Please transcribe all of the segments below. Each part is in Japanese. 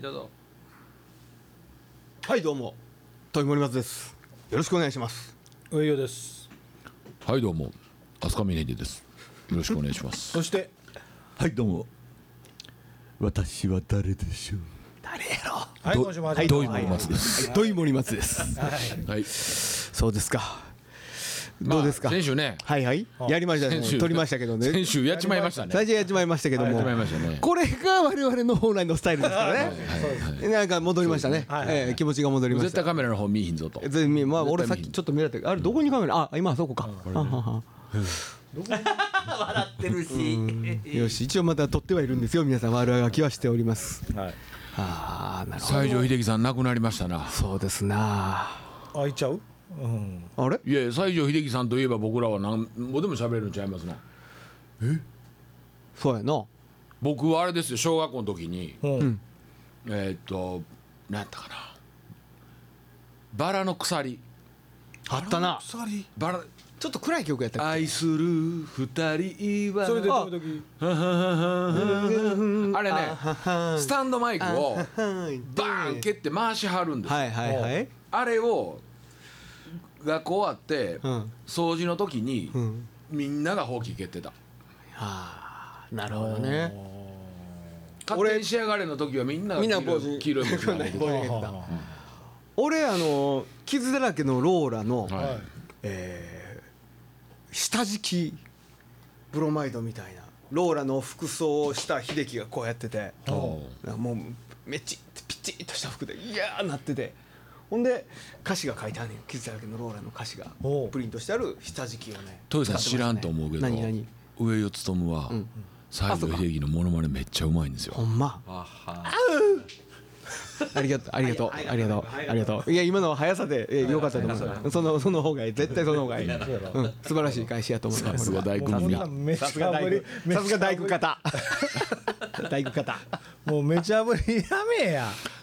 いどうぞ。はいどうも。豊森松です。よろしくお願いします。上与です。はいどうも。飛鳥峰秀です。よろしくお願いします。そして。はいどうも。私は誰でしょう。誰やろ。はい今週も始まりどうましたいう松です。土井森松です。はい。そうですかどうですか、まあ先週ね。はいはい。やりました。ね先週。撮りましたけどね。先週やっちまいましたね。最初やっちまいましたけども、やっちまいましたね。これが我々の本来のスタイルですからね。なんか戻りましたね、はいはい。えー気持ちが戻りました。絶対カメラの方見えひんぞと。全然まあ俺さっきちょっと見られてあれどこにカメラ？あ今あそこか。ははは笑ってるし。よし一応また撮ってはいるんですよ。皆さん悪あがきはしております。はい。ああなるほど。西城秀樹さん亡くなりましたな。そうですな。あいっちゃう？うんあれ？いやいや西城秀樹さんといえば僕らは何もでも喋れるんちゃいますのそうやな。僕はあれですよ小学校の時にうん。えーっと何やったかな。バラの鎖。あったな。鎖？バラ。ちょっと暗い曲やったっ愛する二人は。それで時？々あれねスタンドマイクをけはいバーン蹴って回しはるんですよ。はいはいはい。あれを学校終わってうん。掃除の時にうん。みんながほうき蹴ってた。ああなるほどね。勝手に仕上がれの時はみんながみんな黄色い黄色い帽た。俺あの傷だらけのローラの、たはい。えー下敷きブロマイドみたいなローラの服装をした秀樹がこうやっててもうめっちってピチッとした服でいやーなっててほんで歌詞が書いてあるねん。傷だらけのローラの歌詞が。プリントしてある下敷きをね。豊さん知らんと思うけど何何？上与勉はん。西城秀樹のモノマネめっちゃうまいんですよ。ほんま。ありがとう。ありがとう。ありがとう。ありがとう。いや今のは速さでえよかったと思う。そのその方がいい。絶対その方がいい、うん、素晴らしい返しやと思うさすが大工さすが大工さすが大工方大工方もうめちゃぶりやめや。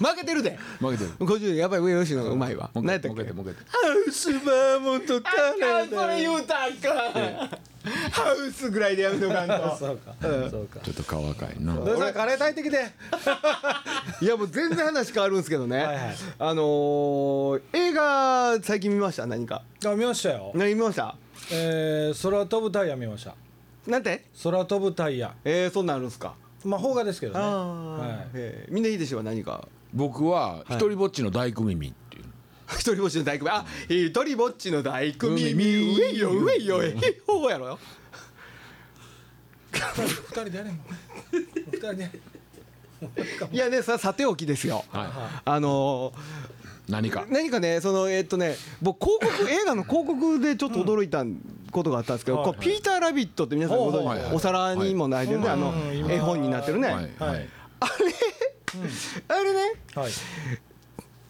負けてるで。負けてる。50やっぱり上吉野がうまいわ。もう一何やったっけ？回もう一回もう一回。ハウスバーモントカレーそれ言うたんかハウスぐらいでやめとかんと。そうか。そうか。ちょっと顔赤いな。どうさんカレー炊いてきて。いやもう全然話変わるんですけどね。はいはい。あのー映画最近見ました？何か。あ見ましたよ。何見ました？えー空飛ぶタイヤ見ましたなんて？空飛ぶタイヤ。えー、そんなんあるんすか？まあ邦画ですけどね。はい。えー。みんないいでしょう何か？僕は一人ぼっちの大工耳っていう。一人ぼっちの大工あ 一人ぼっちの大工耳上よ上よ。えへほうやろ？よ二人でやれんも。ん二人でいやねささておきですよ。はあのい何か。ー何かねそのえっとね僕広告映画の広告でちょっと驚いたことがあったんですけど、はい。こうピーター・ラビットって皆さんご存知、お皿にもないでね、あの絵本になってるね、はいはい。はい。あれねはい。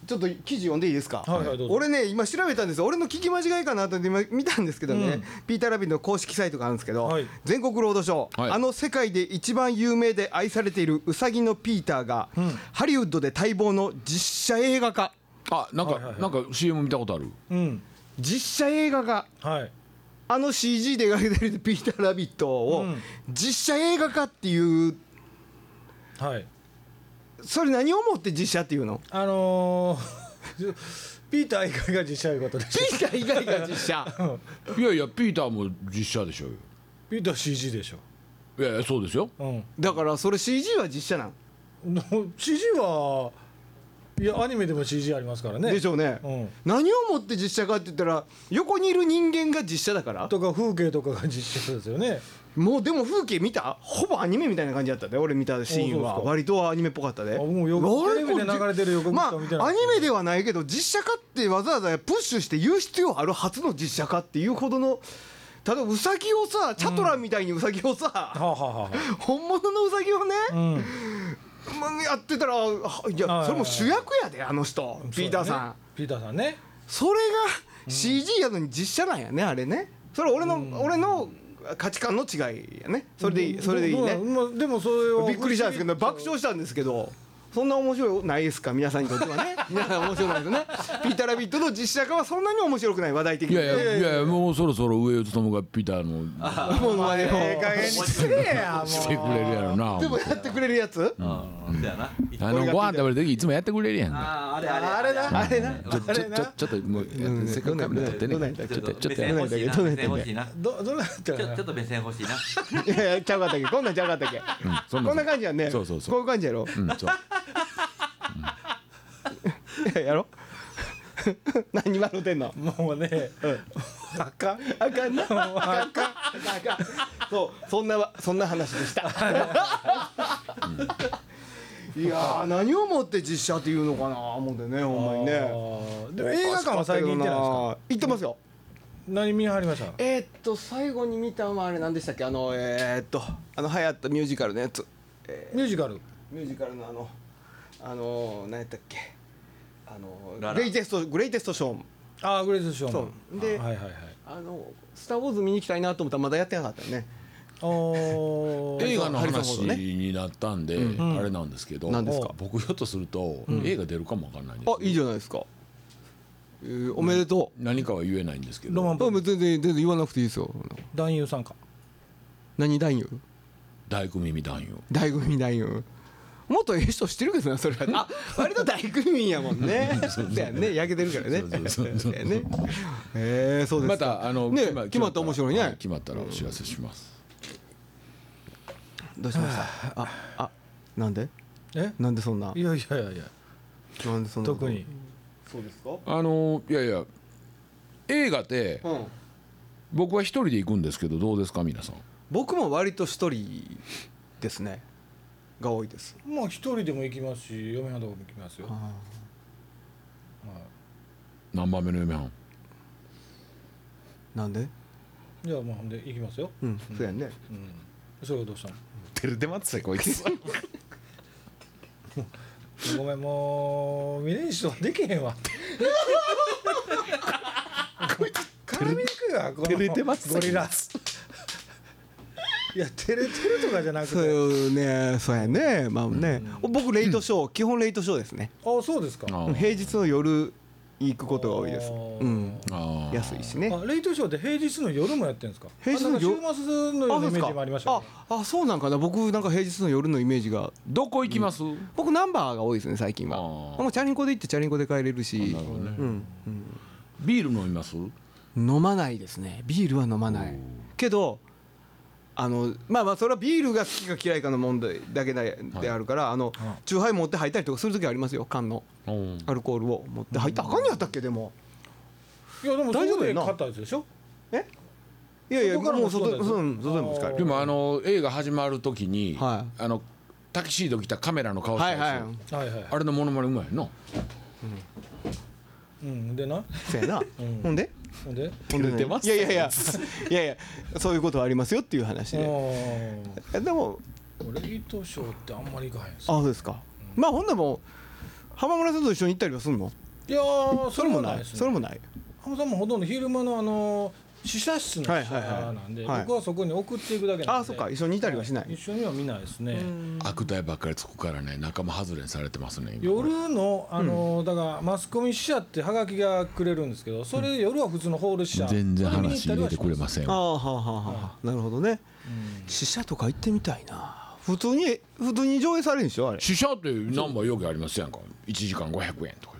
ちょっと記事読んでいいですか、はいはいどうぞ。俺ね今調べたんですよ。俺の聞き間違いかなと思って今見たんですけどね、うん。ピーター・ラビットの公式サイトがあるんですけど、はい。全国ロードショー、はい。あの世界で一番有名で愛されているウサギのピーターが、ん。ハリウッドで待望の実写映画化あなんかはいはいはい。なんか CM 見たことある？うん。実写映画化はい。あの CG で描かれてるピーター・ラビットをうん。実写映画化っていうはい。それ何をもって実写っていうの？あのー、ピーター以外が実写いうことでしょ。ピーター以外が実写。いやいやピーターも実写でしょうよ。ピーター CG でしょ。いやいやそうですよ。うん。だからそれ CG は実写なん？の CG はいやアニメでも CG ありますからね。でしょうね、うん。何をもって実写かって言ったら横にいる人間が実写だから。とか風景とかが実写ですよね。もうでも風景見た？ほぼアニメみたいな感じだったで俺見たシーンは。あそうですか。割とアニメっぽかったで。あもうよくテレビで流れてる予告しまか見てない。あアニメではないけど実写化ってわざわざプッシュして言う必要ある初の実写化っていうほどの例えばウサギをさチャトランみたいにウサギをさ、はあ、はあは本物のウサギをね、あ、うん。まあやってたらはいやはい。それも主役やであの人。ピーターさん。ピーターさんね。それが CG やのに実写なんやねあれね。それ俺の俺の価値観の違いやね。それでいいそれでいいね。でもそれはびっくりしたんですけど爆笑したんですけどそんな面白いないですか？皆さんにとってはね。皆さん面白くないですよね。ピーターラビットの実写化はそんなに面白くない話題的に。いやいやいやもうそろそろ上尾勉がピーターのもうまねにしてくれやもうしてくれるやろなでもやってくれるやつ？うんそうやなあのご飯食べる時いつもやってくれるやんか。あーあれあれ。あれなあれなちょちょちょちょっともうやってせっかくカメラ撮ってね。どんなんやったちょっとちょっと。目線欲しいないな。どどうなったょちょっと目線欲しいな。いやいやちゃうかったっけ？こんなんちゃうかったっけ？うんそんこんな感じやんね。そうそうそう。こういう感じやろ？うんそう。いややろ？何笑うてんの？もうね。あかん。あかん？なもうあかんあかん？あかん。そうそんなわそんな話でしたいやー何をもって実写っていうのかな思ってねほんまにね。でも映画館は最近行ってないですか？行ってますよ。何見はりました？えー、っと最後に見たのはあれ何でしたっけ？あのえー、っとあの流行ったミュージカルのやつ。ミュージカル？ミュージカルのあのあの何やったっけ？あのララ。グレイテストグレイテストショーンああグレートショーマンそう。であはいはいはい。あのスター・ウォーズ見に行きたいなと思ったらまだやってなかったよね映画の話になったんで、ん。あれなんですけど何ですか？僕ひょっとすると、映画出るかもわかんないんであいいじゃないですか、えーおめでと何かは言えないんですけど。ロマンう、あ全然全然言わなくていいですよ。男優さんか。何男優？大工耳男優。大組男優。もっとええ人知ってるけどなそれは。あ割と大組やもんね。そうやね。焼けてるからね。そうそうまか。たあのね決まったら。面白いね。は決まったらお知らせします、どうしました？ああなんで？え？なんでそんな？いやいやいや。いやなんでそんな？こと特に。そうですか？あのいやいや映画ってうん。僕は一人で行くんですけどどうですか？皆さん。僕も割と一人ですね。が多いです。まあ一人でも行きますし嫁はんとこも行きますよ、はい。何番目の嫁はん？なんで？じゃあもうほんで行きますよ。うんそうやね。うん。それがどうしたの？照れてますねこいつ。ごめんもう峰岸とはできへんわ。絡みにくいわこの照れてますゴリラ。いや照れてるとかじゃなくて。そうねそうやね。まあね。僕レイトショー基本レイトショーですね。あそうですか。平日の夜行くことが多いです。うん。安いしね。あレイトショーって平日の夜もやってるんですか？平日の週末のイメージもありましたけどああそうなんかな。僕なんか平日の夜のイメージがどこ行きます、僕ナンバーが多いですね最近は。あー。もうチャリンコで行ってチャリンコで帰れるし。なるほどね、うんビール飲みます？飲まないですね。ビールは飲まない。けどあのまあまあそれはビールが好きか嫌いかの問題だけでであるからあのチューハイ持って入ったりとかする時ありますよ缶の。うん。アルコールを持って入った。らあかんやったっけでも。いやでも大丈夫やな。買ったやつでしょ？え？いやいやもう外でも使える。でもあの映画始まる時に、はあのタキシード着たカメラの顔したはいやつ、はい。はいはい。あれのモノマネうまいの？うんでな。そうやな、ん。ほんで？ほんで？ほんで照れてます？いやいやいや。いやいやそういうことはありますよっていう話で。あえでもーレイトショーってあんまり行かへんすあそうですか、まあほんでも浜村さんと一緒に行ったりはするの？いやーそれもない。それもない。浜さんもほとんど昼間のあの試写室の記者はいはいはい。なんで、はい。僕はそこに送っていくだけなんで。あそうか。一緒にいたりはしない。一緒には見ないですね、悪態ばっかりつくからね仲間外れにされてますね今。夜のあの、だからマスコミ支社ってハガキがくれるんですけどそれで夜は普通のホール支社。全然話入れてくれませんああはあはあはあなるほどね。死者とか行ってみたいな。普通に普通に上映されるんでしょあれ。死者ってナンバーよくありますやんか。1時間500円とか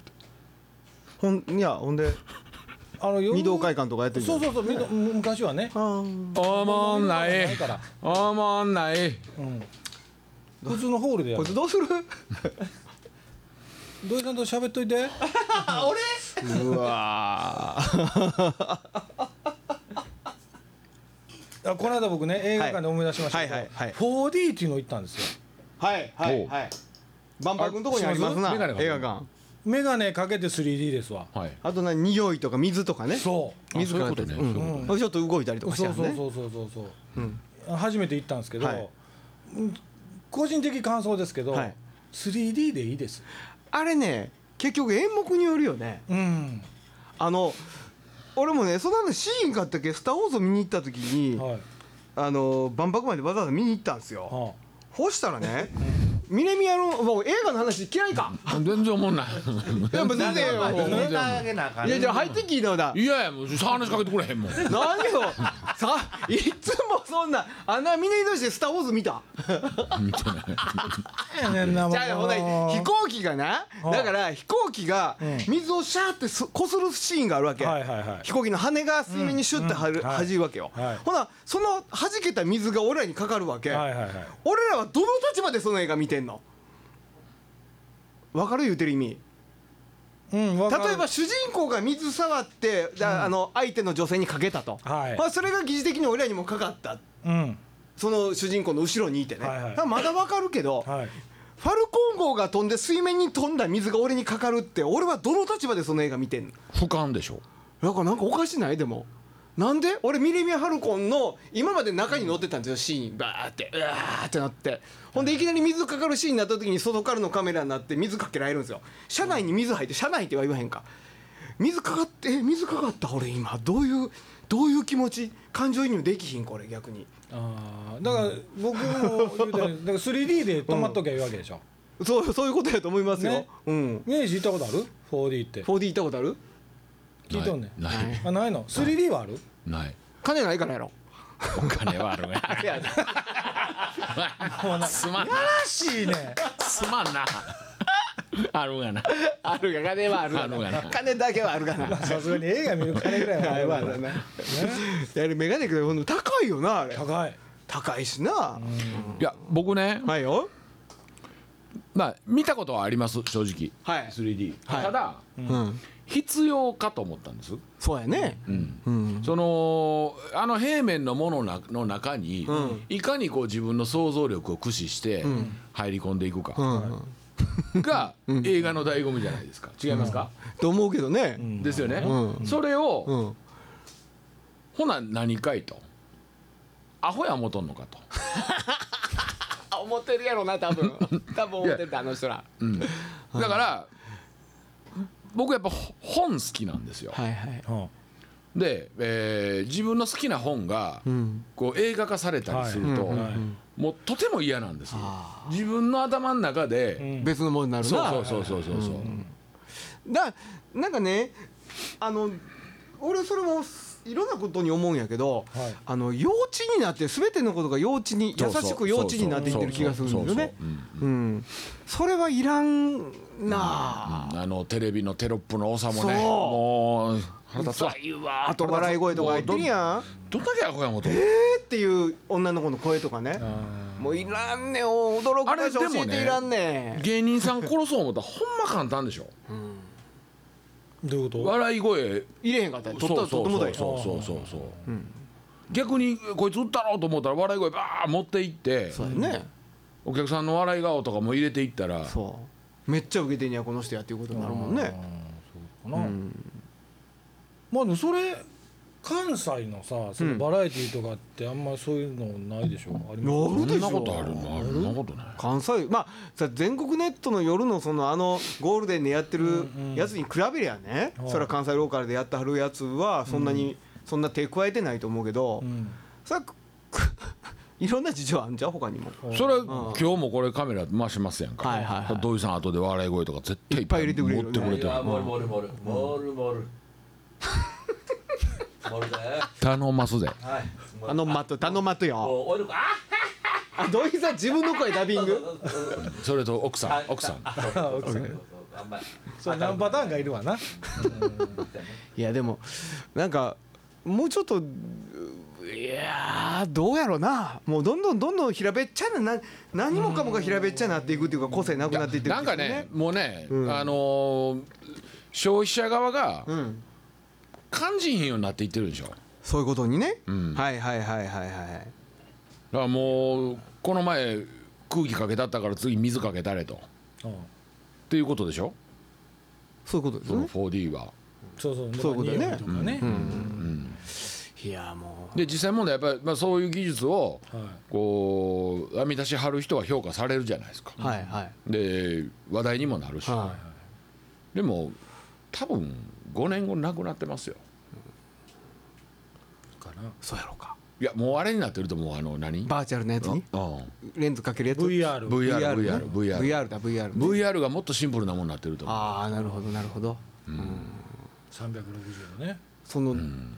言って。ほんいやほんであの夜御堂会館とかやってるそうん。そうそうみど昔はね。おもんなないいから、おもんない。うん、普通のホールでやる。こいつどうする？土井さんと喋っといて。うわー。あこの間僕ね映画館で思い出しましたけど、はい。はいはいはい。4D っていうの行ったんですよ。はいはいはい。万博のとこにありますな。映画館眼鏡かけて 3D ですわ。はい。あと何匂いとか水とかね。そう。水かけて。ね。うん。ちょっと動いたりとかしそうたね。そうそうそうそうそう、う。ん。初めて行ったんですけど、はい。うん個人的感想ですけど、はい。3D でいいです？あれね結局演目によるよね。うん。あの俺もねその話シーンかったっけ「スター・ウォーズ」見に行った時にはい。あの万博までわざわざ見に行ったんですよ。はほしたらね ミレミアのもう映画の話嫌いか。全然思んない。いや別にねもうネタ あげなあかんいやじゃあ入ってきいのだ。いやいやもう話しかけてくれへんもん。何よ さいつもそんなあんな峰同士で「スター・ウォーズ」見た？じゃあほんなら飛行機がな。うん。だから飛行機がん。水をシャーってすこするシーンがあるわけ、はいはいはい。飛行機の羽が水面にシュッてはる、うん。はい。弾くわけよ、はい。ほなその弾けた水が俺らにかかるわけ、はいはいはい。俺らはどの立場でその映画見てんの？わかる？言うてる意味。うんわかる。例えば主人公が水触って、だあの相手の女性にかけたと、はい。まあ、それが疑似的に俺らにもかかったうん。その主人公の後ろにいてね、はいはい。まだわかるけど、はい。ファルコン号が飛んで水面に飛んだ水が俺にかかるって俺はどの立場でその映画見てんの？俯瞰でしょ。なんかなんかおかしない？でもなんで？俺ミレミア・ハルコンの今まで中に乗ってたんですよシーン。バーって。うわーってなって。ほんでいきなり水かかるシーンになった時に外からのカメラになって水かけられるんですよ。車内に水入って車内っては言わへんか。水かかってえ水かかった俺今。どういうどういう気持ち？感情移入できひんこれ逆に。ああだから僕も言うたら 3D で止まっときゃいいわけでしょ。そうそういうことやと思いますよ、ね。うん。明治行ったことある？4D って。4D 行ったことある？聞いとんねん。ない。ない。あないの？3D はある？ない。金ないからやろ。お金はあるがい やすまんな。らしいねすまんな。あるがな。あるが金はあるがあるがな。金だけはあるがな。さすがに映画見る金ぐらいはあるわ。まあな。やるメガネけどほんと高いよなあれ。高い。高いしな、いや僕ねはいよ。まあ見たことはあります正直。はい。3D はい。ただうん必要かと思ったんです。そうやね。うん。うん。そのあの平面のものなの中に、うん。いかにこう自分の想像力を駆使してん。入り込んでいくうかん。が映画の醍醐味じゃないですか。違いますか、と思うけどね。ですよね、うん。それを、うん。ほな何かいと？アホや思とんのかと、あ 思ってるやろな多分。多分思ってるあの人ら。うん、だから僕やっぱほ本好きなんですよ、はいはい。うん。で、えー自分の好きな本がうん。こう映画化されたりすると、はい。はいもうとても嫌なんですよ。あ自分の頭の中で、うん。別のものになるな。そうそうそうそうそうそう、だなんかねあの俺それもいろんなことに思うんやけど、はい。あの幼稚になって全てのことが幼稚に優しく幼稚になっていってる気がするんですよね。それはいらんな。あ。あのテレビのテロップの多さもねもう腹立つわ。あと笑い声とか入ってるやん。どんだけアホやもと。えーっていう女の子の声とかね。あもういらんねん。驚くあれ話教えていらんねん。芸人さん殺そう思ったらほんま簡単でしょ。ーどういうこと？笑い声。入れへんかったら取ったら取っても。そうそうそうそう逆にこいつ撃ったろうと思ったら笑い声バー持っていってそうやね。お客さんの笑い顔とかも入れていったら。そう。めっちゃ受けてんやこの人やっていうことになるもんね。あーそうかな、まあでもそれ関西のさそのバラエティーとかってあんまそういうのないでしょ？あります？そなるでしょ。んなことあるのあるそんなことない。関西まあさ全国ネットの夜のそのあのゴールデンでやってるうんうんやつに比べりゃね、はい。それは関西ローカルでやってはるやつはそんなに、そんな手加えてないと思うけど、うん。それはく いろんな事情あんじゃん他にも。それ今日もこれカメラ回しますやんか。はいはいはい。土井さん後で笑い声とか絶対いっぱい入れてくれる持ってくれてる。モルモルモルモルモルモルだよ頼ますではい。あのマット頼まとよ。ああ土井さん自分の声ダビング？それと奥さん奥さん。あそう何パターンかいるわな。いやでもなんかもうちょっといやーどうやろな。もうどんどんどんどん平べっちゃなな何もかもが平べっちゃなっていくっていうか個性なくなっていってるなんかねもうね、うん。あのー消費者側がうん感じひんようになっていってるでしょ。だかそういうことにね、うん。はいはいはいはいはい。らもうこの前空気かけたったから次水かけたれと。っうんていうことでしょ。そういうことですそのね 4D は。そうそう。そういうことだよね。匂とかね、いやもで実際問題やっぱり、まあ、そういう技術をはい。こう編み出しはる人は評価されるじゃないですか。うはいはい。で話題にもなるし、はでも多分5年後なくなってますよ。かな。そうやろうか。いやもうあれになってると思うあの何？バーチャルのやつに？うん。レンズかけるやつ？VR VR VR ね。VR VR だ VR ね。VR がもっとシンプルなものになってると思う。ああなるほどなるほど。360度ね。その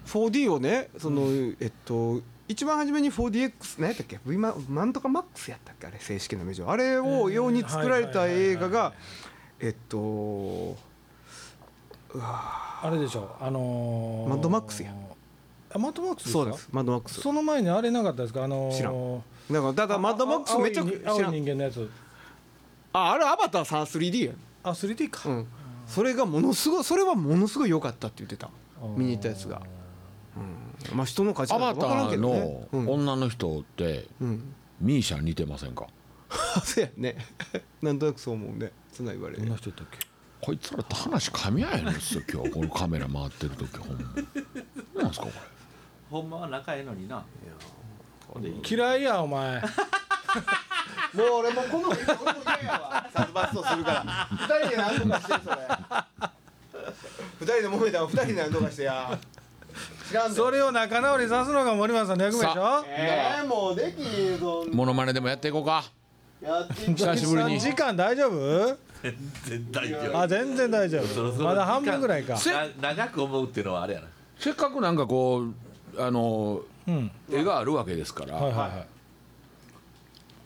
4D をねそのえっと一番初めに 4DX 何やったっけ？V マなんとかマックスやったっけ？あれ正式な名称。あれを用に作られた映画がえっとあれでしょあのーマッドマックスやあマッドマックスですか？そうです。マッドマックス。その前にあれなかったですか？あのー知らん。だからただマッドマックスめっちゃ青い知らん。青い人間のやつ。ああれアバターさ 3D やあ 3D か、うん。それがものすごいそれはものすごい良かったって言ってた。見に行ったやつが。うん。まあ人の価値アバタ観分からんけーどね。のうん。女の人ってうん。ミーシャに似てませんか？そうやね。なんとなくそう思うねそんな言われる。どんな人やったっけ？こいつらと話噛み合えるんですよ今日このカメラ回ってる時ほんま。なんですかこれ。ほんまは仲ええのにな。嫌いやお前。もう俺もうこの俺も嫌やわ殺伐とするから。二人で何とかしてそれ。二人で揉めたら二人で何とかしてや。知らんそれを仲直りさすのが森松さんの役目でしょ？えー、もうできへんぞ。モノマネでもやっていこうか。やってい久しぶりに。3時間大丈夫？全然大丈夫。あ全然大丈そろそろ夫まだ半分ぐらいか。せな長く思うっていうのはあれやな。せっかくなんかこうあのうん。絵があるわけですから、はいはいはい。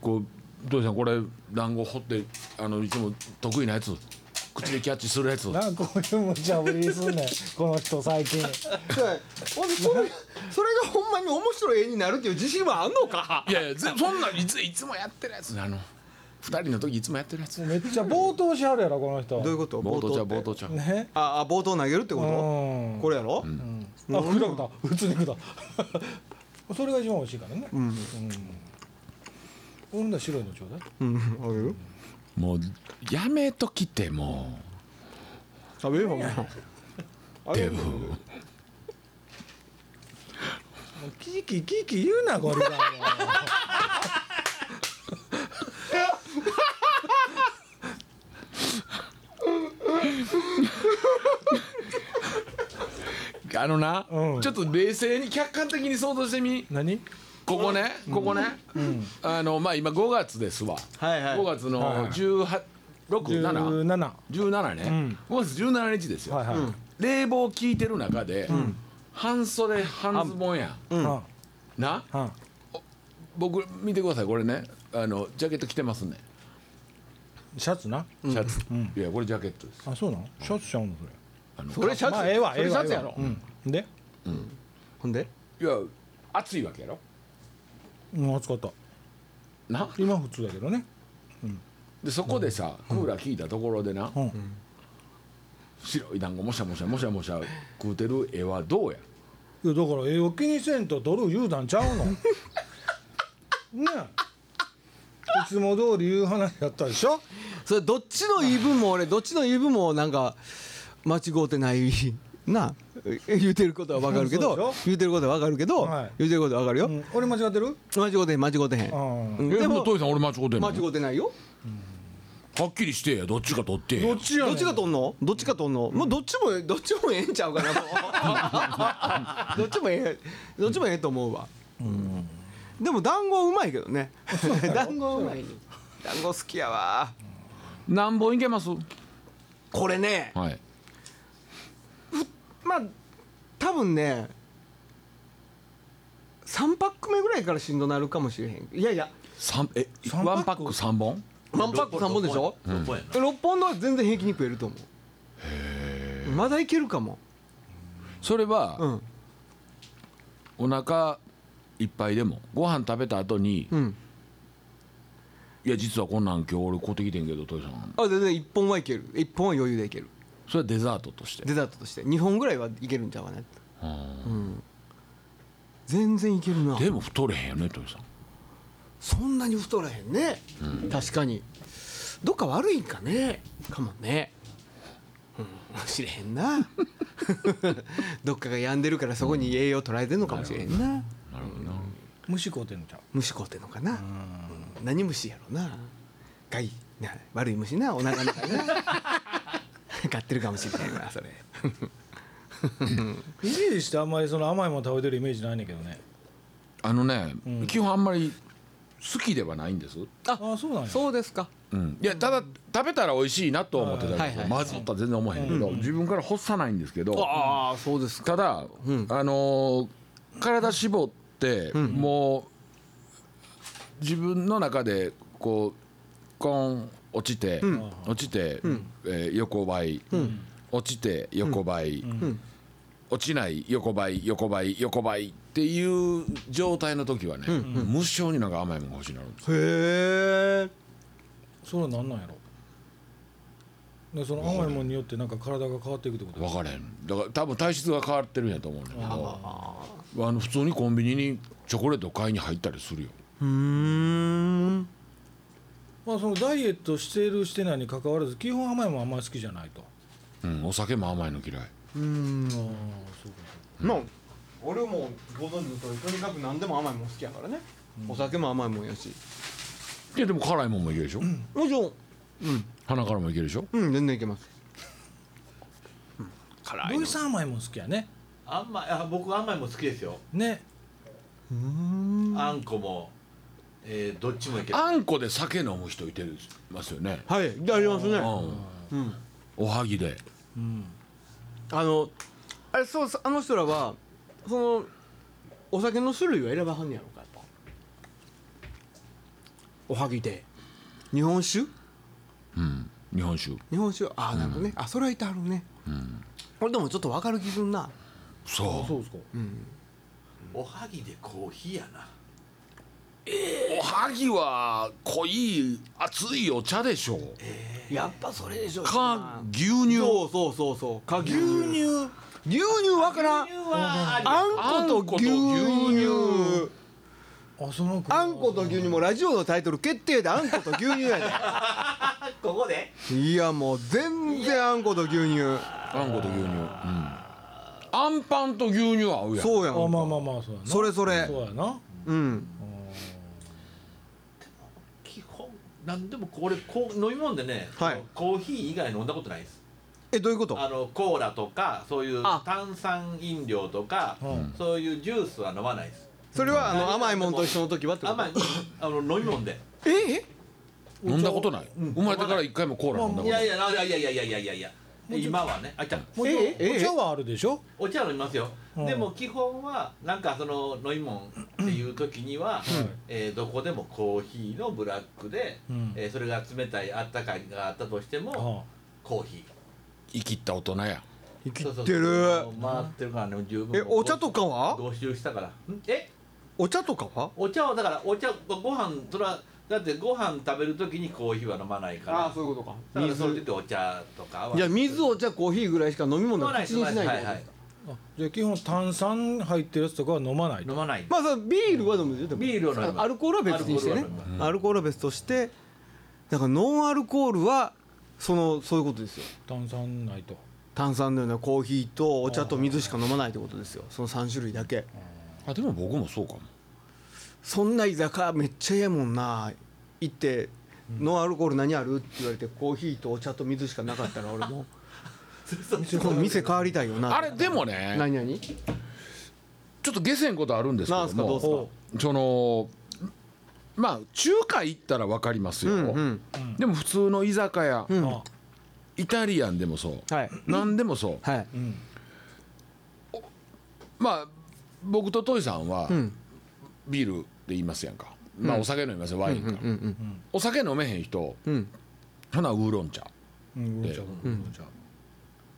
こうどうしたんこれ団子掘ってあのいつも得意なやつ口でキャッチするやつ。なんかこういう無茶ぶりすんねん。この人最近。ほんでそれ それがほんまに面白い絵になるっていう自信はあんのか？いやいやぜそんないついつもやってるやつあの二人の時いつもやってるやつ。めっちゃ冒頭しはるやろこの人。どういうこと？冒頭。ちゃうって冒頭ちゃう。ね？ああ冒頭投げるってこうん。とこれやろ、あくだくだ。普通にくだ。それが一番美味しいからね。うん。ほん。なら白いのちょうだい。うん。あげる？もうやめときても食べようほんまあげるうでももうキーキーキーキー言うなこれがもう あのな、うん。ちょっと冷静に客観的に想像してみ。何？ここねここね、あのまあ今5月ですわ、はいはい。5月はいの18 6 7 17 17ね、5月17日ですよ、はいはい、冷房効いてる中で、半袖半ズボンや。ん、うん。な？うん。僕見てくださいこれね。あのジャケット着てますねシャツな？シャツ、いやこれジャケットです。あそうなの？シャツちゃうのそれ。あのそれシャツ、まあええわそれシャツやろ、うん。で？ほんで？いや暑いわけやろ。うん暑かった。な？今普通だけどね。でそこでさ、クーラー効いたところでな、うん。白い団子もしゃもしゃもしゃもしゃ食うてる絵はどうや？いやだから絵を気にせんと撮る言うたんちゃうの？ねえいつも通り言う話やったでしょ？それどっちの言い分も俺どっちの言い分もなんか間違うてないな。言うてることはわかるけそうどでしょ？言うてることはわかるけど、はい。言うてることはわかるよ、うん。俺間違ってる？間違うてへん間違うてへん、うん。えでももトイさん俺間違うてんの？間違うてないよ。はっきりしてやどっちか取って。やどっちやねん？どっちがとんの？どっちがとんの？もうどっちもどっちもええんちゃうかなもう。どっちもええどっちもええと思うわ、でも団子うまいけどね。団子うまい。団子好きやわ。何本いけます？これねはい。まあ多分ね3パック目ぐらいからしんどなるかもしれへん。いやいや。三え三パック？ワンパック三本？ワンパック3本でしょ？6本？やな6本のは全然平気に食えると思う。まだいけるかも。それは、うん。お腹いっぱいでもご飯食べた後に、うん。いや実はこんなん今日俺買ってきてんけどトイさん。あ全然1本はいける。1本は余裕でいける。それはデザートとして。デザートとして。2本ぐらいはいけるんちゃうかな。うん。全然いけるな。でも太れへんよねトイさん。そんなに太らへんね、確かに。どっか悪いんかね。かもね。うん。知れへんな。どっかが病んでるからそこに栄養取られてんのかもしれへんな虫食うてんのちゃう？虫食うてんのかな、うん。何虫やろな。害。な悪い虫なお腹の中にな。飼ってるかもしれないなそれ。イメージしてあんまりその甘いもの食べてるイメージないねんけどね。あのね、うん。基本あんまり好きではないんです、あそうなんや。そうですか。うん、いやただ食べたら美味しいなと思ってたけど、はいはい。まずっとは全然思えへんけど、自分から欲さないんですけど、ああそうですか。ただ、うん。あのー体絞って、もう自分の中でこうコン落ちて、落ちて、えー横ばい、落ちて横ばい、落ちない横ばい横ばい横ばいっていう状態の時はね、無性になんか甘いものが欲しいなるんですへえそれは何なんやろ？でその甘いものによってなんか体が変わっていくってこと分からへん。だから多分体質が変わってるんやと思うんだけどあの普通にコンビニにチョコレート買いに入ったりするよ。うーん。まあそのダイエットしているしてないに関わらず基本甘いもんあんまり好きじゃないと。うん、お酒も甘いの嫌い。うん。ああそうかまあ。俺もご存知の通りとにかく何でも甘いもん好きやからね、お酒も甘いもんやし。いやでも辛いもんもいけるでしょ、もちろん鼻からもいけるでしょ？うん全然いけます、辛土井さん甘いもん好きやね。あんまあ僕甘いも好きですよ。ね。あんこも、えーどっちもいける。あんこで酒飲む人いてますよね、はいありますね。うん。うん。おはぎで。うん。あのあれそうあの人らはそのお酒の種類は選ばはんねやろかやっぱおはぎで。日本酒？うん。日本酒。日本酒。ああなるほどね、あそれはいてはるね。うん。これでもちょっと分かる気すんな。そう。そうですかおはぎでコーヒーやな。おはぎは濃い熱いお茶でしょやっぱそれでしょか牛乳。そうそうそうそう。か牛乳。牛乳。わからん。ありあんこと牛乳。あそのあんこと牛乳。もラジオのタイトル決定であんこと牛乳や ここで？でいやもう全然あんこと牛乳。あんこと牛乳。うん。あんパンと牛乳合うやん。そうやんあまあまあまあそうやな。それそれ。そうやな。うん。基本なんでもこれこう飲み物でね、はい。コーヒー以外飲んだことないです。えどういうこと？あのコーラとかそういうあ。炭酸飲料とか、うん。そういうジュースは飲まないです。それはあの甘いもんと一緒の時はってこと？甘いあの飲み物で。ええ？飲んだことない、生まれてから一回もコーラ飲んだことない？いやいやいやいやいやいや。いやいや今はね。あじゃもちろんええ？お茶はあるでしょ？お茶は飲みますよ、うん。でも基本はなんかその飲み物っていう時には、えーどこでもコーヒーのブラックで、うん。えーそれが冷たいあったかいがあったとしても、あコーヒー。生きった大人や。生きそうそうてる。回ってるからね十分。えお茶とかは？合集したから。ん？え？お茶とかは？お茶はだからお茶ご飯それはだってご飯食べる時にコーヒーは飲まないから。そういうことか。だからそれで言ってお茶とかは。いや水お茶コーヒーぐらいしか飲み物は口にしないじゃないはいはい。ですじゃあ基本炭酸入ってるやつとかは飲まない。と飲まない。まあそのビールは飲むでしょでも。ビールは飲みますあアルコールは別にしてね。アルコールは飲みアルコールは別としてだからノンアルコールはそのそういうことですよ。炭酸ないと。炭酸のようなコーヒーとお茶と水しか飲まないってことですよ。その3種類だけ。あでも僕もそうかもそんな居酒屋めっちゃ嫌やもんな。行って「ノンアルコール何ある?」って言われてコーヒーとお茶と水しかなかったら俺も。この店変わりたいよな。あれでもね。何何？ちょっと下せんことあるんですけども。そのまあ中華行ったら分かりますよ、うんうん。でも普通の居酒屋、うん。あイタリアンでもそう。はい。何でもそう。はい。うんまあ僕とトイさんはうんビールで言いますやんか、まあお酒飲みますよワインか、うんうんお酒飲めへん人。うん。ほなウーロン茶。うん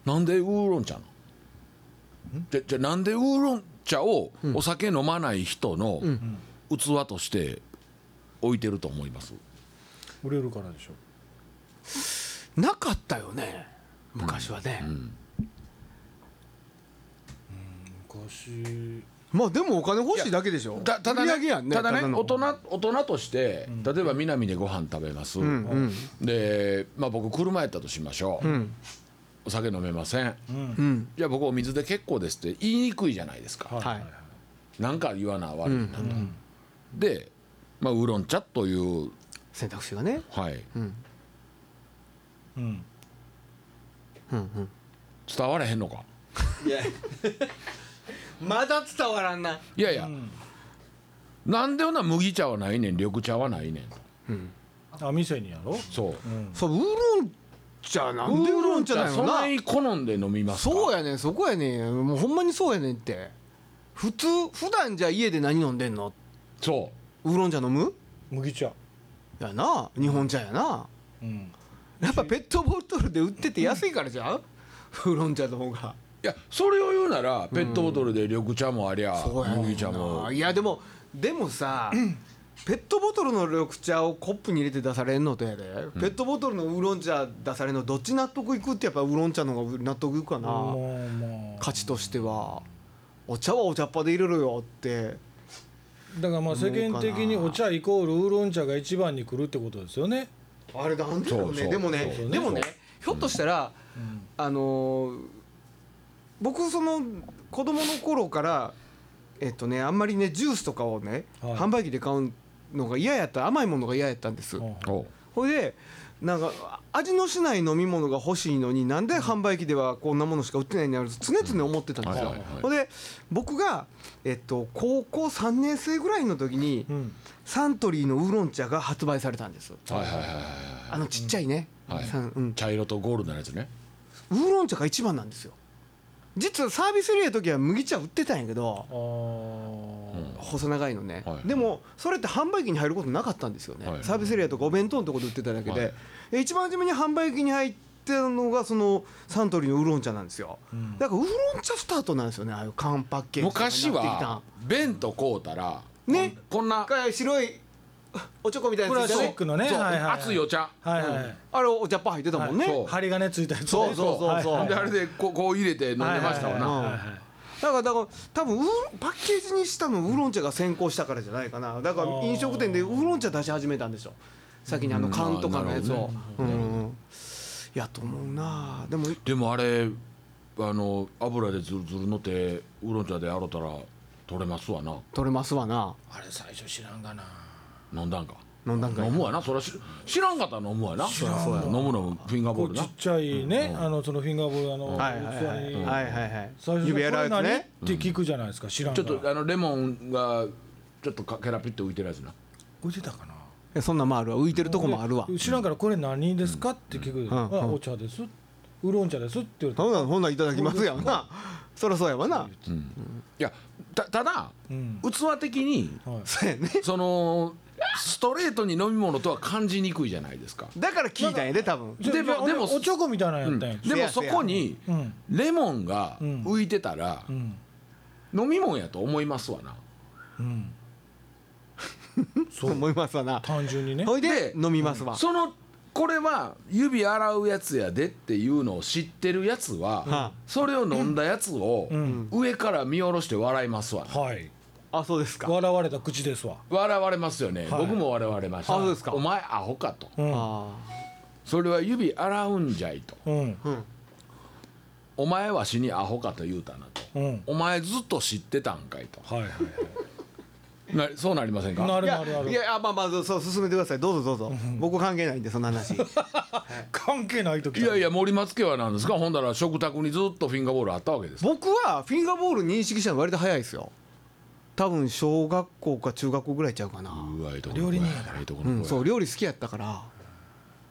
なんでウーロン茶なの？じゃじゃなんでウーロン茶をお酒飲まない人の器として置いてると思います、売れるからでしょ。なかったよね。昔はね、昔まあでもお金欲しいだけでしょ。たただねねただねの。大人大人として例えば南でご飯食べます、うんうん。で、まあ、僕車やったとしましょう、うん。お酒飲めません。じゃあ僕お水で結構ですって言いにくいじゃないですか、はい。なんか言わな悪いなと、で、まあ、ウーロン茶という。選択肢がね。はい。うん。うん。うんうん。伝わらへんのか。いやまだ伝わらんな。いいやいや、うんなんでほな麦茶はないねん。緑茶はないねん。あ店にやろ？そう。そうウーロン茶なんでウーロン茶なのな。そない好んで飲みますか？そうやねんそこやねん。もうほんまにそうやねんって。普通普段じゃあ家で何飲んでんの？そウーロン茶飲む？麦茶。やな。日本茶やな。うん。やっぱペットボトルで売ってて安いからじゃんウーロン茶の方が。ういやそれを言うならペットボトルで緑茶もありゃ麦茶も。いやでもでもさペットボトルの緑茶をコップに入れて出されんのとやで、ペットボトルのウーロン茶出されんのどっち納得いくってやっぱウーロン茶の方が納得いくかな、価値としては。お茶はお茶っ葉で入れろよって。だからまあ世間的にお茶イコールウーロン茶が一番に来るってことですよね。あれなんでだろうね。でもねでもねひょっとしたら、あのー僕その子供の頃からえっとねあんまりねジュースとかをね、はい。販売機で買うのが嫌やった甘いものが嫌やったんです、うんおいでなんか味のしない飲み物が欲しいのになんで販売機ではこんなものしか売ってないんだろうと常々思ってたんですよ。はいはいはい。ほんで僕が、えっと、高校3年生ぐらいの時にうん。サントリーのウーロン茶が発売されたんです。はいはいはいはい。あのちっちゃいね、はい。さんうん、茶色とゴールドのやつね。ウーロン茶が一番なんですよ実はサービスエリアの時は麦茶売ってたんやけど細長いのね、はいでもそれって販売機に入ることなかったんですよね、はいサービスエリアとかお弁当のところで売ってただけで、はい。で一番初めに販売機に入ってるのがそのサントリーのウーロン茶なんですよ、ん。だからウーロン茶スタートなんですよねああいう缶パッケージ昔は弁当買うたらね。こんな白いおちょこみたいなやつックのね。そう。はいはいはい。熱いお茶。はいはい。あれお茶っ葉入ってたもんね、そう。針金ついたやつね。そうそうそう。そうはい。であれでこうこう入れて飲んでましたわな。はいはいはい。はいだからだから多分ウーロンパッケージにしたのウーロン茶が先行したからじゃないかな。だから飲食店でウーロン茶出し始めたんでしょ。先にあの缶とかのやつを。うんうん。やと思うな。でもでもあれあの油でずるずるのってウーロン茶で洗ったら取れますわな。取れますわな。あれ最初知らんがな飲んだんか？飲んだんかい飲むわな。そらし知らんかったら飲むわな。知らんわ。飲む飲むフィンガーボールな。こうちっちゃいねあのそのフィンガーボールあのはいはいはい。はいはいはい。最初指やつこれ何？ねって聞くじゃないですか知らんちがょっとあのレモンがちょっとかケラピッと浮いてるやつな。浮いてたかな？えそんなんもあるわ。浮いてるとこもあるわ。で知らんからこれ何ですか？って聞く、ん。あお茶です。ウーロン茶ですって言われたほんななんいただきますやんな。そりゃそうやわな。いやたただうん。器的にそのストレートに飲み物とは感じにくいじゃないですか。だから聞いたんやで多分。でもでもおチョコみたいなのやったんや、でもそこにうん。レモンがうん浮いてたらうん。飲み物やと思いますわな。うん。そう。思いますわな。単純にね。ほいでで飲みますわ。そのこれは指洗うやつやでっていうのを知ってるやつははそれを飲んだやつをん。上から見下ろして笑いますわな。はいあそうですか。笑われた口ですわ。笑われますよね。はい。僕も笑われました。あそうですか。お前アホかと。うん。あそれは指洗うんじゃいと。うん。あうん。お前わしにアホかと言うたなと。うん。お前ずっと知ってたんかいと。はいはいなそうなりませんか？なるいやなるなる。いやあまあまあそう進めてください。どうぞどうぞ。僕関係ないんでそんな話。関係ない時いやいや森松家はなんですか？ほんだら食卓にずっとフィンガーボールあったわけです。僕はフィンガーボール認識したの割と早いですよ多分小学校か中学校ぐらいちゃうかな。うわいいとこ料理人やから。いいとこうんそう料理好きやったから。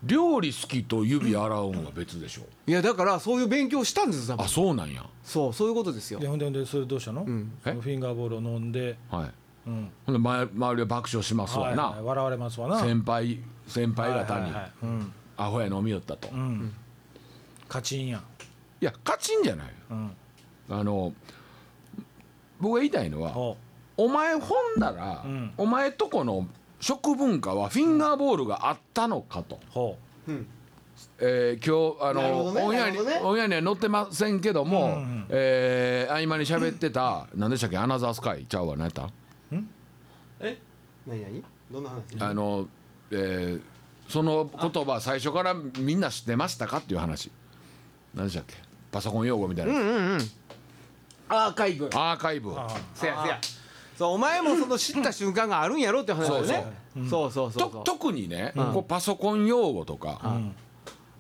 料理好きと指洗うんは別でしょ。いやだからそういう勉強したんです多分。あそうなんや。そうそういうことですよ。でほんでほんでそれどうしたの,、ん。そのフィンガーボールを飲んで、はい。うん。ほんで周周りは爆笑しますわな、はいはい笑われますわな。先輩先輩方に。はいはいはい。うん。アホや飲みよったと、いうん。カチンや。んやカチンじゃないうん。あの僕が言いたいのはほお前ほんだら、うん。お前とこの食文化はフィンガーボールがあったのかと、う。ほえー今日あなるほどねのオンエアにね。オンエアには載ってませんけども、うんうんえー合間に喋ってた何でしたっけアナザースカイちゃうわ何やった？え？何何？どんな話？あの、えーその言葉最初からみんな知ってましたかっていう話。何でしたっけ？パソコン用語みたいな、うんうんうん。アーカイブ。アーカイブ。あせやせやそうお前もその知った瞬間があるんやろって話だよね。そうそう。そう特にね、こうパソコン用語とかん。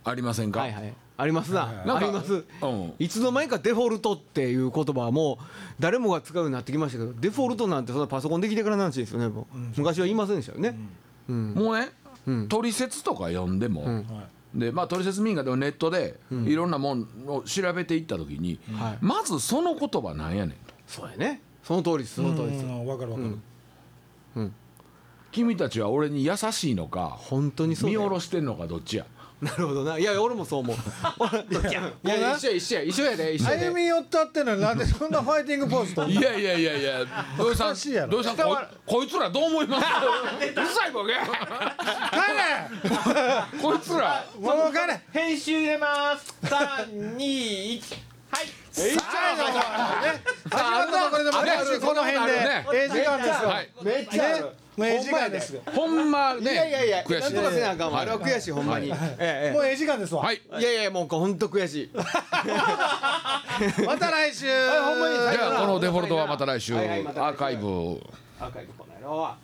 ありませんか、はいはい。ありますな、はいはい。なんかあります。うん。いつの間にかデフォルトっていう言葉はもう誰もが使うようになってきましたけどデフォルトなんてそんなパソコンできてからの話ですよねもう、昔は言いませんでしたよね、うん。もうね、うん。取説とか読んでも、でまあ取説民がでもネットでいろんなもんを調べていった時に、はい。まずその言葉なんやねんと。そうやねその通りですその通りです。わかるわかる、うん、君たちは俺に優しいのか本当に見下ろしてんのかどっちや？なるほどな。いや俺もそう思う。いや一緒や一緒や一緒やで歩み寄ったってのになんでそんなファイティングポーズといやいやいやいや。土井さん土井さんここいつらどう思います？うるさいボケ。れ。こいつら。もうれ。編集入れます。321いいじゃんね始まったところでもねこの辺でえ時間ですよめっちゃもうえ時間ですほんまねいやいやいや悔しいなんとかせなあかんわあれは悔しいほんまにもうええ時間ですわはいいやいやもう本当悔しいまた来週じゃあこのデフォルトはまた来週アーカイブアーカイブこの野郎